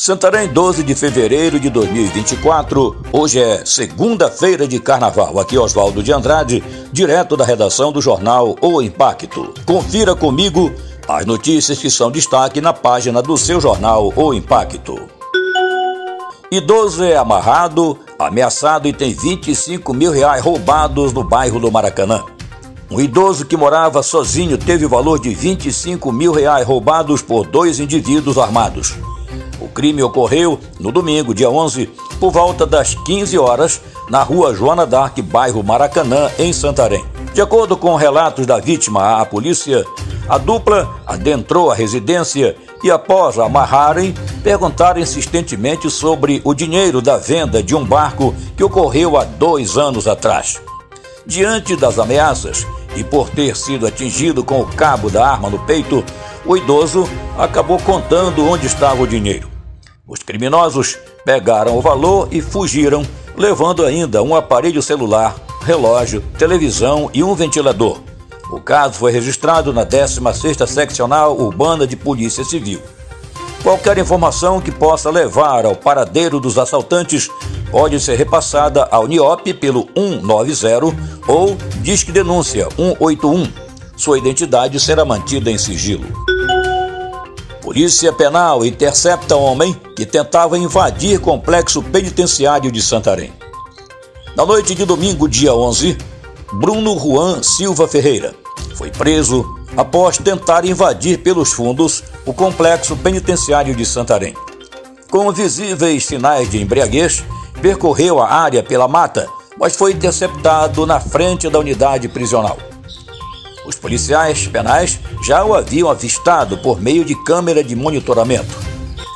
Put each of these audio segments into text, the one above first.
Santarém, 12 de fevereiro de 2024. Hoje é segunda-feira de carnaval. Aqui Oswaldo de Andrade, direto da redação do jornal O Impacto. Confira comigo as notícias que são destaque na página do seu jornal O Impacto. Idoso é amarrado, ameaçado e tem 25 mil reais roubados no bairro do Maracanã. Um idoso que morava sozinho teve o valor de 25 mil reais roubados por dois indivíduos armados. Crime ocorreu no domingo, dia 11, por volta das 15 horas, na rua Joana Dark, bairro Maracanã, em Santarém. De acordo com relatos da vítima à polícia, a dupla adentrou a residência e, após amarrarem, perguntaram insistentemente sobre o dinheiro da venda de um barco que ocorreu há dois anos atrás. Diante das ameaças e por ter sido atingido com o cabo da arma no peito, o idoso acabou contando onde estava o dinheiro. Os criminosos pegaram o valor e fugiram, levando ainda um aparelho celular, relógio, televisão e um ventilador. O caso foi registrado na 16ª Seccional Urbana de Polícia Civil. Qualquer informação que possa levar ao paradeiro dos assaltantes pode ser repassada ao NIOP pelo 190 ou Disque Denúncia 181. Sua identidade será mantida em sigilo. Polícia Penal intercepta homem que tentava invadir complexo penitenciário de Santarém. Na noite de domingo, dia 11, Bruno Juan Silva Ferreira foi preso após tentar invadir pelos fundos o complexo penitenciário de Santarém. Com visíveis sinais de embriaguez, percorreu a área pela mata, mas foi interceptado na frente da unidade prisional. Os policiais penais já o haviam avistado por meio de câmera de monitoramento.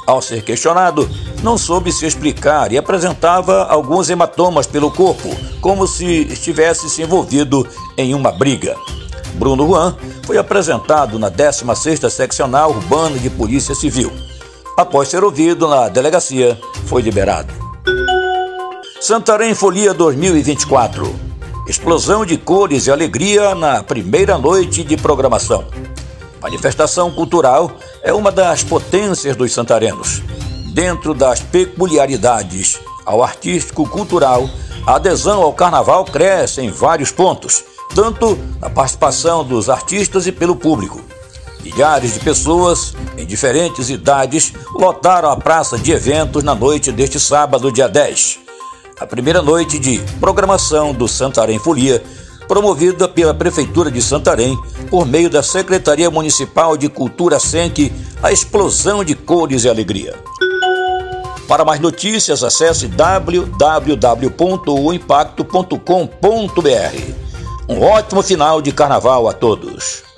Ao ser questionado, não soube se explicar e apresentava alguns hematomas pelo corpo, como se estivesse se envolvido em uma briga. Bruno Juan foi apresentado na 16ª Seccional Urbana de Polícia Civil. Após ser ouvido na delegacia, foi liberado. Santarém Folia 2024 Explosão de cores e alegria na primeira noite de programação. Manifestação cultural é uma das potências dos santarenos. Dentro das peculiaridades ao artístico-cultural, a adesão ao carnaval cresce em vários pontos, tanto na participação dos artistas e pelo público. Milhares de pessoas, em diferentes idades, lotaram a praça de eventos na noite deste sábado, dia 10 a primeira noite de programação do Santarém Folia, promovida pela Prefeitura de Santarém por meio da Secretaria Municipal de Cultura SENC, a explosão de cores e alegria. Para mais notícias, acesse www.oimpacto.com.br. Um ótimo final de carnaval a todos!